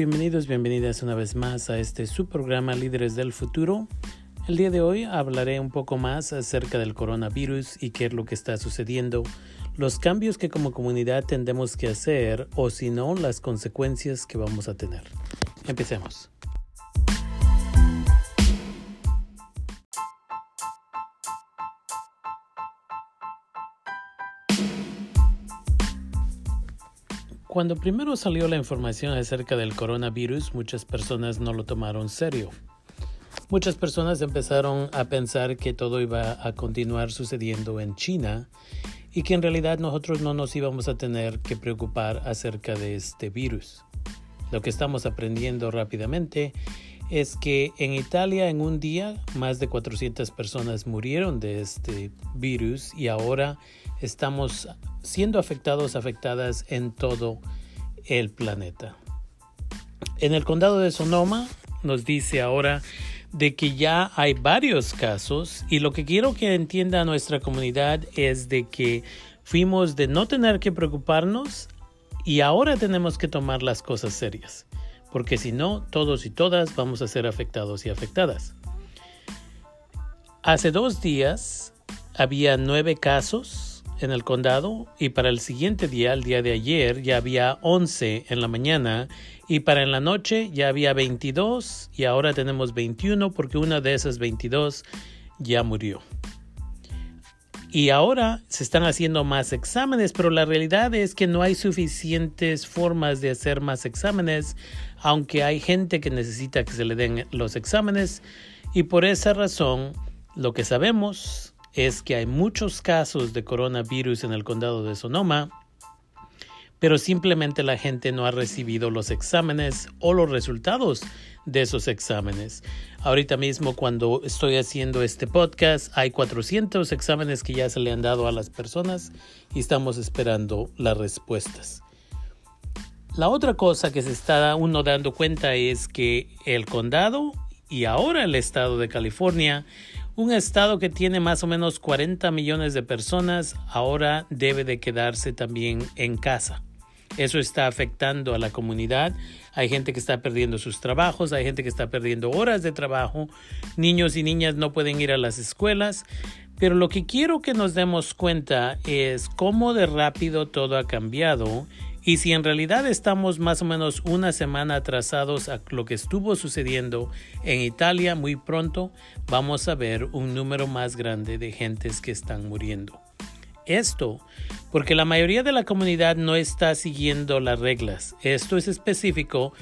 Bienvenidos, bienvenidas una vez más a este su programa Líderes del Futuro. El día de hoy hablaré un poco más acerca del coronavirus y qué es lo que está sucediendo, los cambios que como comunidad tendemos que hacer o si no, las consecuencias que vamos a tener. Empecemos. Cuando primero salió la información acerca del coronavirus, muchas personas no lo tomaron serio. Muchas personas empezaron a pensar que todo iba a continuar sucediendo en China y que en realidad nosotros no nos íbamos a tener que preocupar acerca de este virus. Lo que estamos aprendiendo rápidamente es que en Italia en un día más de 400 personas murieron de este virus y ahora estamos siendo afectados, afectadas en todo el planeta. En el condado de Sonoma nos dice ahora de que ya hay varios casos y lo que quiero que entienda nuestra comunidad es de que fuimos de no tener que preocuparnos y ahora tenemos que tomar las cosas serias, porque si no, todos y todas vamos a ser afectados y afectadas. Hace dos días había nueve casos en el condado y para el siguiente día, el día de ayer, ya había 11 en la mañana y para en la noche ya había 22 y ahora tenemos 21 porque una de esas 22 ya murió. Y ahora se están haciendo más exámenes, pero la realidad es que no hay suficientes formas de hacer más exámenes, aunque hay gente que necesita que se le den los exámenes. Y por esa razón, lo que sabemos es que hay muchos casos de coronavirus en el condado de Sonoma, pero simplemente la gente no ha recibido los exámenes o los resultados de esos exámenes. Ahorita mismo cuando estoy haciendo este podcast hay 400 exámenes que ya se le han dado a las personas y estamos esperando las respuestas. La otra cosa que se está uno dando cuenta es que el condado y ahora el estado de California un estado que tiene más o menos 40 millones de personas ahora debe de quedarse también en casa. Eso está afectando a la comunidad. Hay gente que está perdiendo sus trabajos, hay gente que está perdiendo horas de trabajo, niños y niñas no pueden ir a las escuelas. Pero lo que quiero que nos demos cuenta es cómo de rápido todo ha cambiado y si en realidad estamos más o menos una semana atrasados a lo que estuvo sucediendo en Italia muy pronto, vamos a ver un número más grande de gentes que están muriendo. Esto porque la mayoría de la comunidad no está siguiendo las reglas. Esto es específico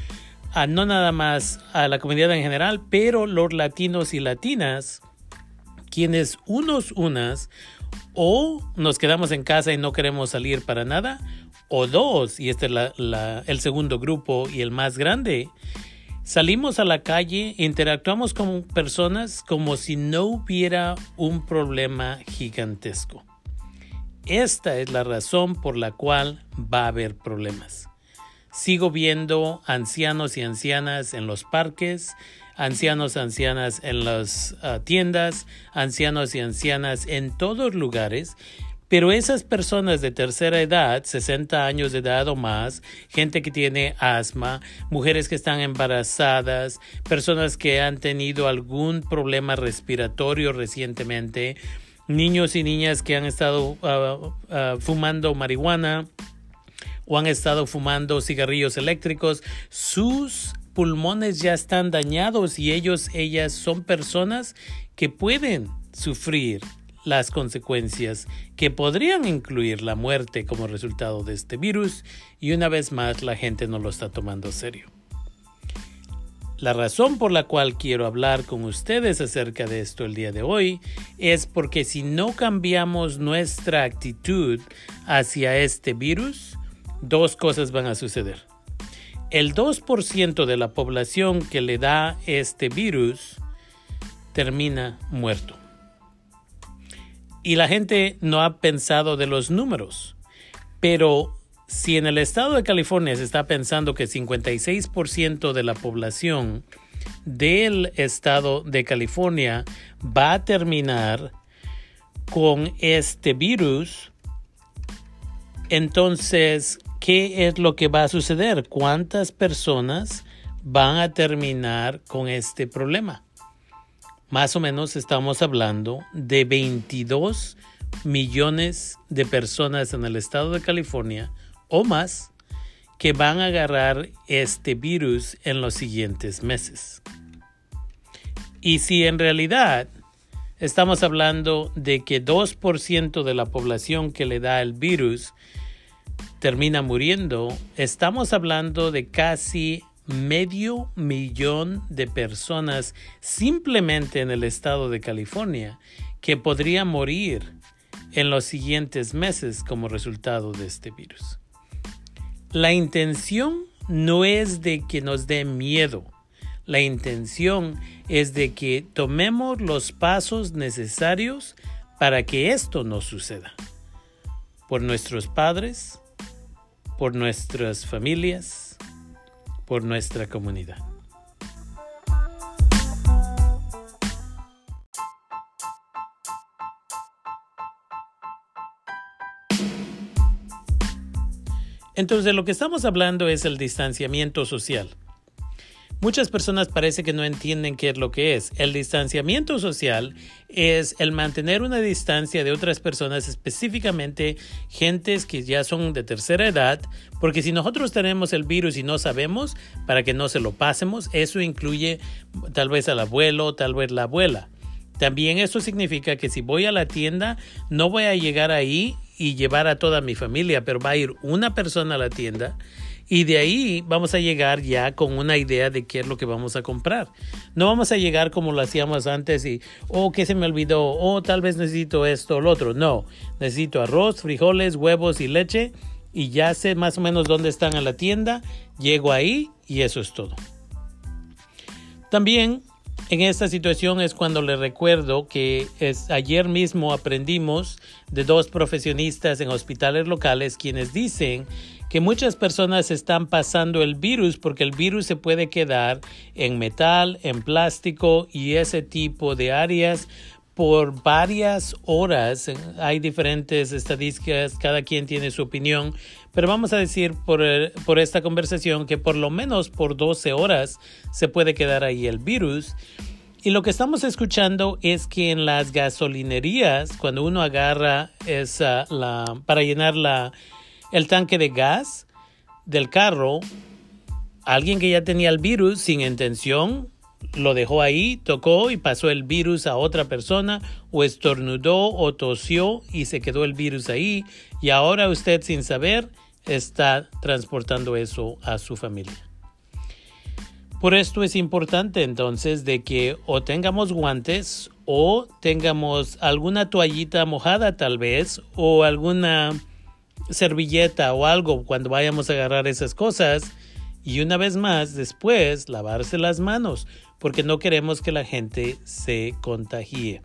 a no nada más a la comunidad en general, pero los latinos y latinas, quienes unos unas o nos quedamos en casa y no queremos salir para nada, o dos, y este es el segundo grupo y el más grande, salimos a la calle, interactuamos con personas como si no hubiera un problema gigantesco. Esta es la razón por la cual va a haber problemas. Sigo viendo ancianos y ancianas en los parques, ancianos y ancianas en las ah, tiendas, ancianos y ancianas en todos lugares pero esas personas de tercera edad, 60 años de edad o más, gente que tiene asma, mujeres que están embarazadas, personas que han tenido algún problema respiratorio recientemente, niños y niñas que han estado ah, ah, fumando marihuana o han estado fumando cigarrillos eléctricos, sus pulmones ya están dañados y ellos, ellas son personas que pueden sufrir las consecuencias que podrían incluir la muerte como resultado de este virus y una vez más la gente no lo está tomando serio. La razón por la cual quiero hablar con ustedes acerca de esto el día de hoy es porque si no cambiamos nuestra actitud hacia este virus, dos cosas van a suceder. El 2% de la población que le da este virus termina muerto. Y la gente no ha pensado de los números. Pero si en el estado de California se está pensando que 56% de la población del estado de California va a terminar con este virus, entonces, ¿qué es lo que va a suceder? ¿Cuántas personas van a terminar con este problema. Más o menos estamos hablando de 22 millones de personas en el estado de California o más que van a agarrar este virus en los siguientes meses. Y si en realidad estamos hablando de que 2% de la población que le da el virus termina muriendo, estamos hablando de casi medio millón de personas simplemente en el estado de California que podrían morir en los siguientes meses como resultado de este virus. La intención no es de que nos dé miedo, la intención es de que tomemos los pasos necesarios para que esto no suceda. Por nuestros padres, por nuestras familias, por nuestra comunidad. Entonces lo que estamos hablando es el distanciamiento social. Muchas personas parece que no entienden qué es lo que es. El distanciamiento social es el mantener una distancia de otras personas, específicamente gentes que ya son de tercera edad, porque si nosotros tenemos el virus y no sabemos, para que no se lo pasemos, eso incluye tal vez al abuelo, tal vez la abuela. También eso significa que si voy a la tienda, no voy a llegar ahí y llevar a toda mi familia, pero va a ir una persona a la tienda y de ahí vamos a llegar ya con una idea de qué es lo que vamos a comprar. No vamos a llegar como lo hacíamos antes y, oh, que se me olvidó, oh, tal vez necesito esto o lo otro. No, necesito arroz, frijoles, huevos y leche y ya sé más o menos dónde están en la tienda, llego ahí y eso es todo. También en esta situación es cuando le recuerdo que es, ayer mismo aprendimos de dos profesionistas en hospitales locales quienes dicen que muchas personas están pasando el virus porque el virus se puede quedar en metal, en plástico y ese tipo de áreas por varias horas. Hay diferentes estadísticas, cada quien tiene su opinión, pero vamos a decir por, por esta conversación que por lo menos por 12 horas se puede quedar ahí el virus. Y lo que estamos escuchando es que en las gasolinerías, cuando uno agarra esa, la, para llenar la, el tanque de gas del carro, alguien que ya tenía el virus sin intención lo dejó ahí, tocó y pasó el virus a otra persona o estornudó o tosió y se quedó el virus ahí y ahora usted sin saber está transportando eso a su familia. Por esto es importante entonces de que o tengamos guantes o tengamos alguna toallita mojada tal vez o alguna servilleta o algo cuando vayamos a agarrar esas cosas. Y una vez más, después, lavarse las manos, porque no queremos que la gente se contagie.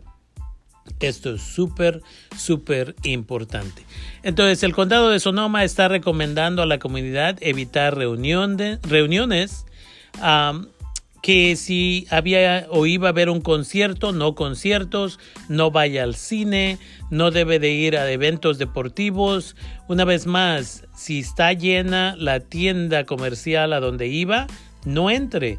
Esto es súper, súper importante. Entonces, el condado de Sonoma está recomendando a la comunidad evitar reuniones que si había o iba a haber un concierto, no conciertos, no vaya al cine, no debe de ir a eventos deportivos. Una vez más, si está llena la tienda comercial a donde iba, no entre.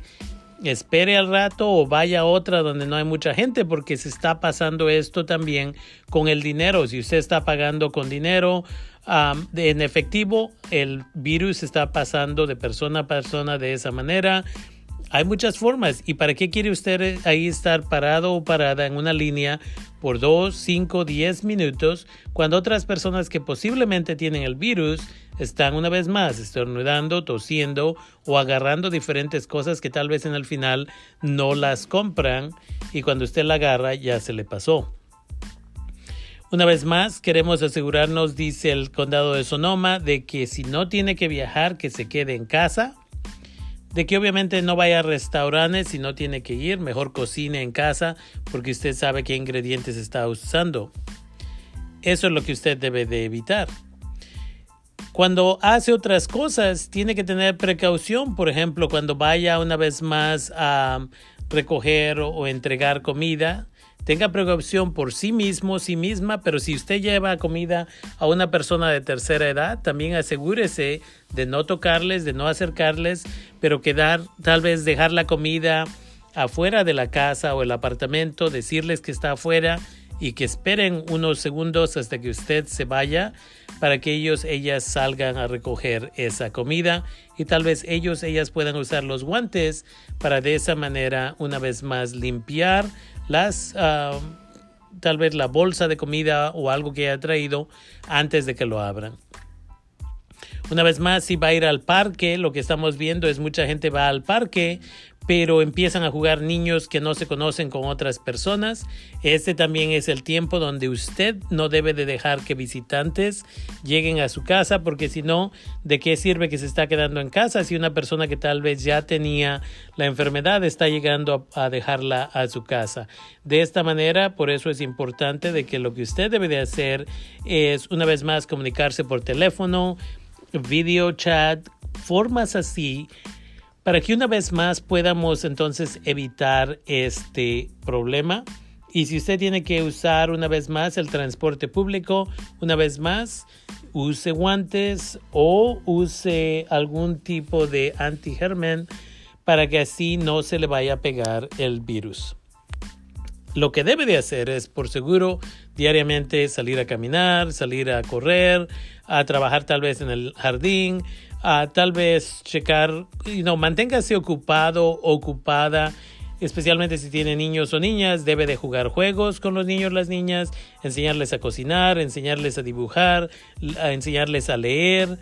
Espere al rato o vaya a otra donde no hay mucha gente porque se está pasando esto también con el dinero. Si usted está pagando con dinero en efectivo, el virus está pasando de persona a persona de esa manera hay muchas formas. ¿Y para qué quiere usted ahí estar parado o parada en una línea por 2, 5, 10 minutos cuando otras personas que posiblemente tienen el virus están una vez más estornudando, tosiendo o agarrando diferentes cosas que tal vez en el final no las compran y cuando usted la agarra ya se le pasó? Una vez más, queremos asegurarnos, dice el condado de Sonoma, de que si no tiene que viajar, que se quede en casa de que obviamente no vaya a restaurantes si no tiene que ir, mejor cocine en casa porque usted sabe qué ingredientes está usando. Eso es lo que usted debe de evitar. Cuando hace otras cosas, tiene que tener precaución, por ejemplo, cuando vaya una vez más a recoger o entregar comida, tenga precaución por sí mismo, sí misma, pero si usted lleva comida a una persona de tercera edad, también asegúrese de no tocarles, de no acercarles, pero quedar, tal vez dejar la comida afuera de la casa o el apartamento, decirles que está afuera y que esperen unos segundos hasta que usted se vaya para que ellos, ellas salgan a recoger esa comida y tal vez ellos, ellas puedan usar los guantes para de esa manera una vez más limpiar las, ah, tal vez la bolsa de comida o algo que haya traído antes de que lo abran. Una vez más, si va a ir al parque, lo que estamos viendo es mucha gente va al parque, pero empiezan a jugar niños que no se conocen con otras personas. Este también es el tiempo donde usted no debe de dejar que visitantes lleguen a su casa, porque si no, ¿de qué sirve que se está quedando en casa si una persona que tal vez ya tenía la enfermedad está llegando a, dejarla a su casa? De esta manera, por eso es importante de que lo que usted debe de hacer es una vez más comunicarse por teléfono, video chat, formas así para que una vez más podamos entonces evitar este problema. Y si usted tiene que usar una vez más el transporte público, una vez más, use guantes o use algún tipo de antigermen para que así no se le vaya a pegar el virus. Lo que debe de hacer es, por seguro, diariamente salir a caminar, salir a correr, a trabajar tal vez en el jardín, tal vez checar, you manténgase ocupado, ocupada, especialmente si tiene niños o niñas, debe de jugar juegos con los niños, las niñas, enseñarles a cocinar, enseñarles a dibujar, a enseñarles a leer.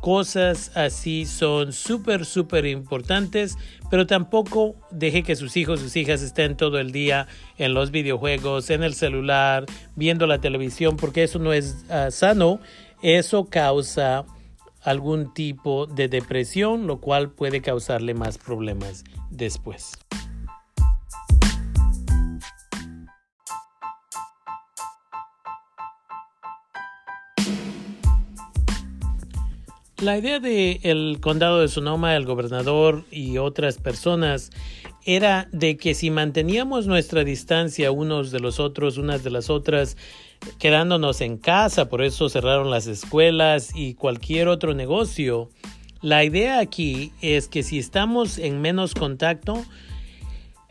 Cosas así son súper, súper importantes, pero tampoco deje que sus hijos, sus hijas estén todo el día en los videojuegos, en el celular, viendo la televisión, porque eso no es ah, sano. Eso causa algún tipo de depresión, lo cual puede causarle más problemas después. La idea del el condado de Sonoma, el gobernador y otras personas era de que si manteníamos nuestra distancia unos de los otros, unas de las otras, quedándonos en casa, por eso cerraron las escuelas y cualquier otro negocio. La idea aquí es que si estamos en menos contacto,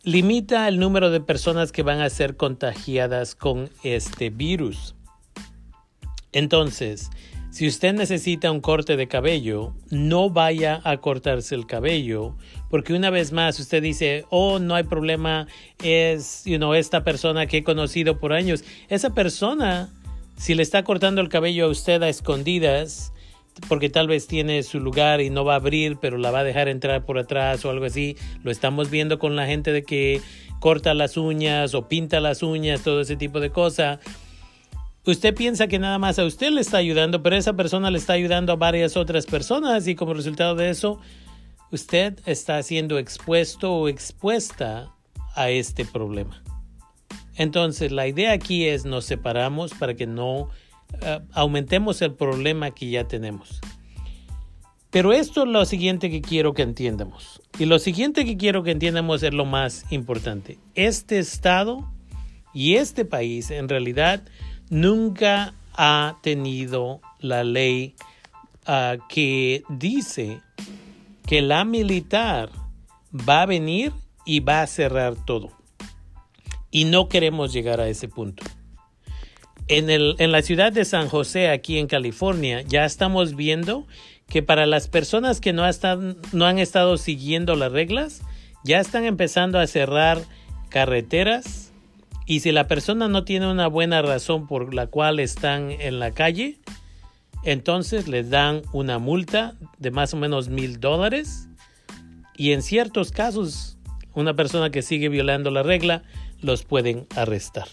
limita el número de personas que van a ser contagiadas con este virus. Entonces, si usted necesita un corte de cabello, no vaya a cortarse el cabello, porque una vez más usted dice, oh, no hay problema, es, you know, esta persona que he conocido por años. Esa persona, si le está cortando el cabello a usted a escondidas, porque tal vez tiene su lugar y no va a abrir, pero la va a dejar entrar por atrás o algo así. Lo estamos viendo con la gente de que corta las uñas o pinta las uñas, todo ese tipo de cosas Usted piensa que nada más a usted le está ayudando, pero esa persona le está ayudando a varias otras personas y como resultado de eso, usted está siendo expuesto o expuesta a este problema. Entonces, la idea aquí es nos separamos para que no eh, aumentemos el problema que ya tenemos. Pero esto es lo siguiente que quiero que entiendamos. Y lo siguiente que quiero que entiendamos es lo más importante. Este estado y este país en realidad nunca ha tenido la ley ah, que dice que la militar va a venir y va a cerrar todo. Y no queremos llegar a ese punto. En, el, en la ciudad de San José, aquí en California, ya estamos viendo que para las personas que no, están, no han estado siguiendo las reglas, ya están empezando a cerrar carreteras, y si la persona no tiene una buena razón por la cual están en la calle, entonces les dan una multa de más o menos mil dólares. Y en ciertos casos, una persona que sigue violando la regla, los pueden arrestar.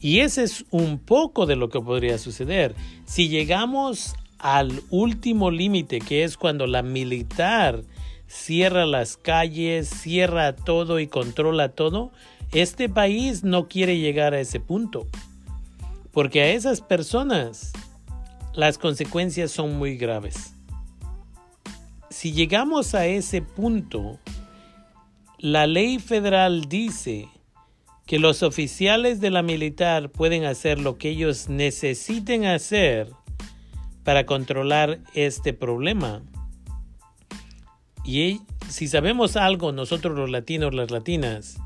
Y ese es un poco de lo que podría suceder. Si llegamos al último límite, que es cuando la militar cierra las calles, cierra todo y controla todo, este país no quiere llegar a ese punto, porque a esas personas las consecuencias son muy graves. Si llegamos a ese punto, la ley federal dice que los oficiales de la militar pueden hacer lo que ellos necesiten hacer para controlar este problema. Y si sabemos algo, nosotros los latinos, las latinas,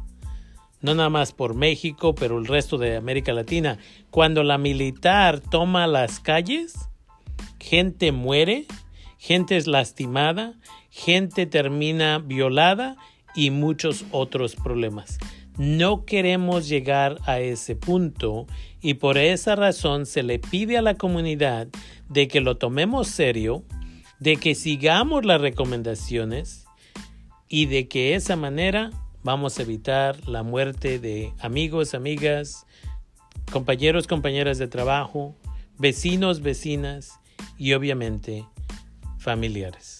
no nada más por México, pero el resto de América Latina, cuando la militar toma las calles, gente muere, gente es lastimada, gente termina violada y muchos otros problemas. No queremos llegar a ese punto y por esa razón se le pide a la comunidad de que lo tomemos serio, de que sigamos las recomendaciones y de que esa manera vamos a evitar la muerte de amigos, amigas, compañeros, compañeras de trabajo, vecinos, vecinas y obviamente familiares.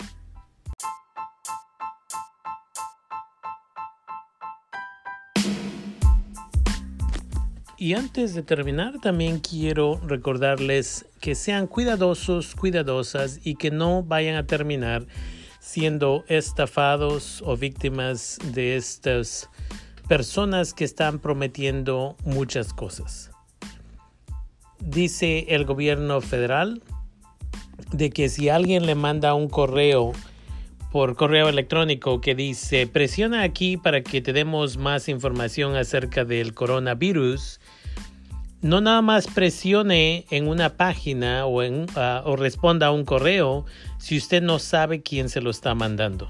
Y antes de terminar, también quiero recordarles que sean cuidadosos, cuidadosas y que no vayan a terminar siendo estafados o víctimas de estas personas que están prometiendo muchas cosas. Dice el gobierno federal de que si alguien le manda un correo por correo electrónico que dice presiona aquí para que te demos más información acerca del coronavirus, no nada más presione en una página ah, o responda a un correo si usted no sabe quién se lo está mandando.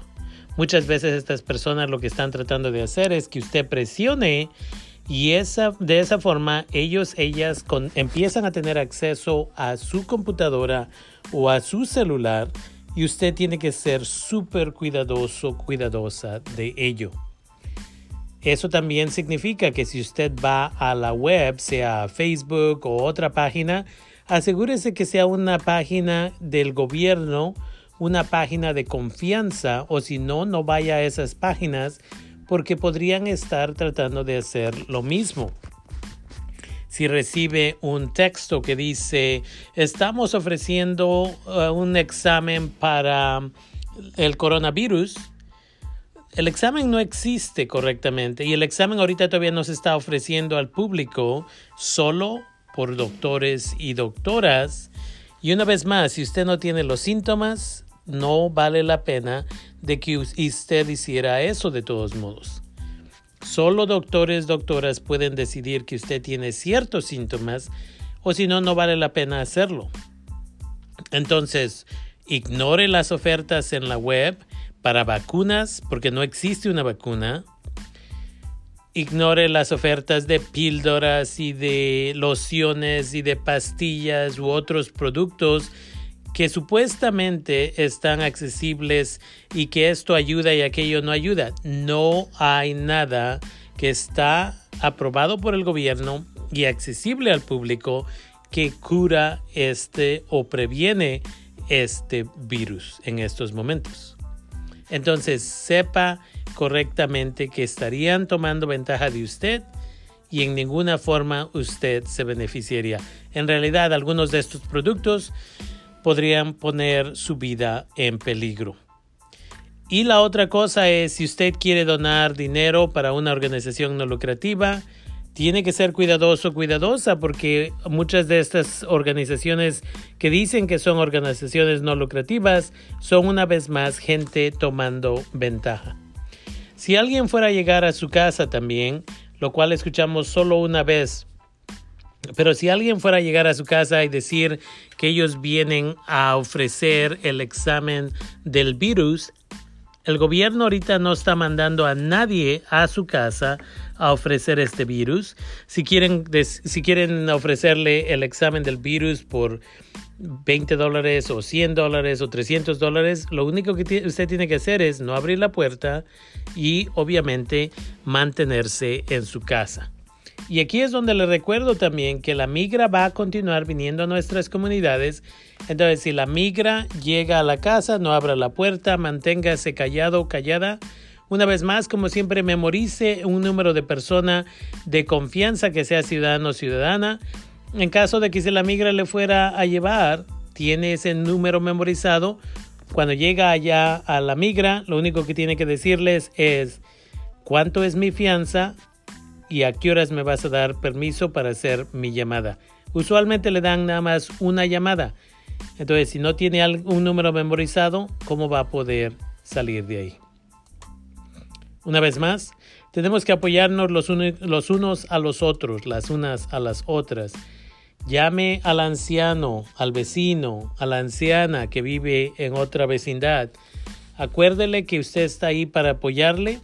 Muchas veces estas personas lo que están tratando de hacer es que usted presione y de esa forma ellos, ellas empiezan a tener acceso a su computadora o a su celular y usted tiene que ser súper cuidadoso, cuidadosa de ello. Eso también significa que si usted va a la web, sea Facebook o otra página, asegúrese que sea una página del gobierno, una página de confianza o si no, no vaya a esas páginas porque podrían estar tratando de hacer lo mismo. Si recibe un texto que dice estamos ofreciendo uh, un examen para el coronavirus, el examen no existe correctamente y el examen ahorita todavía no se está ofreciendo al público solo por doctores y doctoras. Y una vez más, si usted no tiene los síntomas, no vale la pena de que usted hiciera eso de todos modos. Solo doctores, doctoras pueden decidir que usted tiene ciertos síntomas o si no, no vale la pena hacerlo. Entonces, ignore las ofertas en la web para vacunas porque no existe una vacuna. Ignore las ofertas de píldoras y de lociones y de pastillas u otros productos que supuestamente están accesibles y que esto ayuda y aquello no ayuda. No hay nada que está aprobado por el gobierno y accesible al público que cura este o previene este virus en estos momentos. Entonces sepa correctamente que estarían tomando ventaja de usted y en ninguna forma usted se beneficiaría. En realidad algunos de estos productos podrían poner su vida en peligro. Y la otra cosa es, si usted quiere donar dinero para una organización no lucrativa, tiene que ser cuidadoso, cuidadosa, porque muchas de estas organizaciones que dicen que son organizaciones no lucrativas son una vez más gente tomando ventaja. Si alguien fuera a llegar a su casa también, lo cual escuchamos solo una vez pero si alguien fuera a llegar a su casa y decir que ellos vienen a ofrecer el examen del virus, el gobierno ahorita no está mandando a nadie a su casa a ofrecer este virus. Si quieren, si quieren ofrecerle el examen del virus por 20 dólares o 100 dólares o 300 dólares, lo único que usted tiene que hacer es no abrir la puerta y obviamente mantenerse en su casa. Y aquí es donde le recuerdo también que la migra va a continuar viniendo a nuestras comunidades. Entonces, si la migra llega a la casa, no abra la puerta, manténgase callado o callada. Una vez más, como siempre, memorice un número de persona de confianza que sea ciudadano o ciudadana. En caso de que si la migra le fuera a llevar, tiene ese número memorizado. Cuando llega allá a la migra, lo único que tiene que decirles es cuánto es mi fianza, y a qué horas me vas a dar permiso para hacer mi llamada. Usualmente le dan nada más una llamada. Entonces, si no tiene un número memorizado, ¿cómo va a poder salir de ahí? Una vez más, tenemos que apoyarnos los, unos a los otros, las unas a las otras. Llame al anciano, al vecino, a la anciana que vive en otra vecindad. Acuérdele que usted está ahí para apoyarle,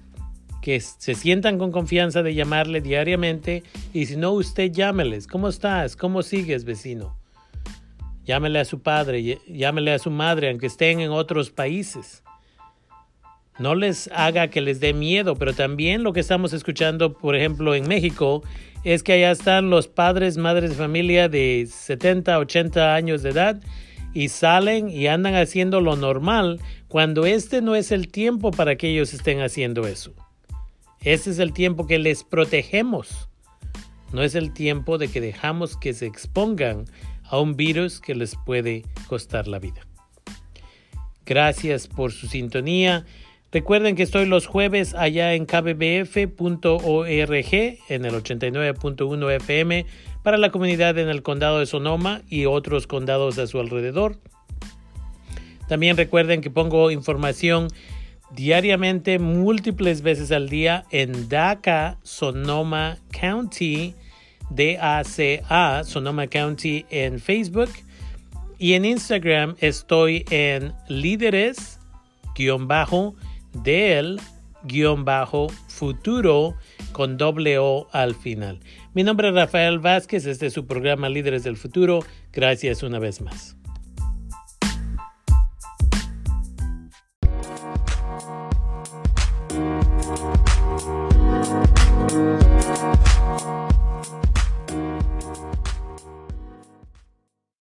que se sientan con confianza de llamarle diariamente y si no, usted llámeles. ¿Cómo estás? ¿Cómo sigues, vecino? Llámele a su padre, llámele a su madre, aunque estén en otros países. No les haga que les dé miedo, pero también lo que estamos escuchando, por ejemplo, en México, es que allá están los padres, madres de familia de 70, 80 años de edad y salen y andan haciendo lo normal cuando este no es el tiempo para que ellos estén haciendo eso. Este es el tiempo que les protegemos. No es el tiempo de que dejamos que se expongan a un virus que les puede costar la vida. Gracias por su sintonía. Recuerden que estoy los jueves allá en kbbf.org en el 89.1 FM para la comunidad en el condado de Sonoma y otros condados a su alrededor. También recuerden que pongo información diariamente, múltiples veces al día en DACA, Sonoma County, D-A-C-A, Sonoma County en Facebook. Y en Instagram estoy en líderes, guion bajo, del guion bajo futuro con doble O al final. Mi nombre es Rafael Vázquez, este es su programa Líderes del Futuro. Gracias una vez más.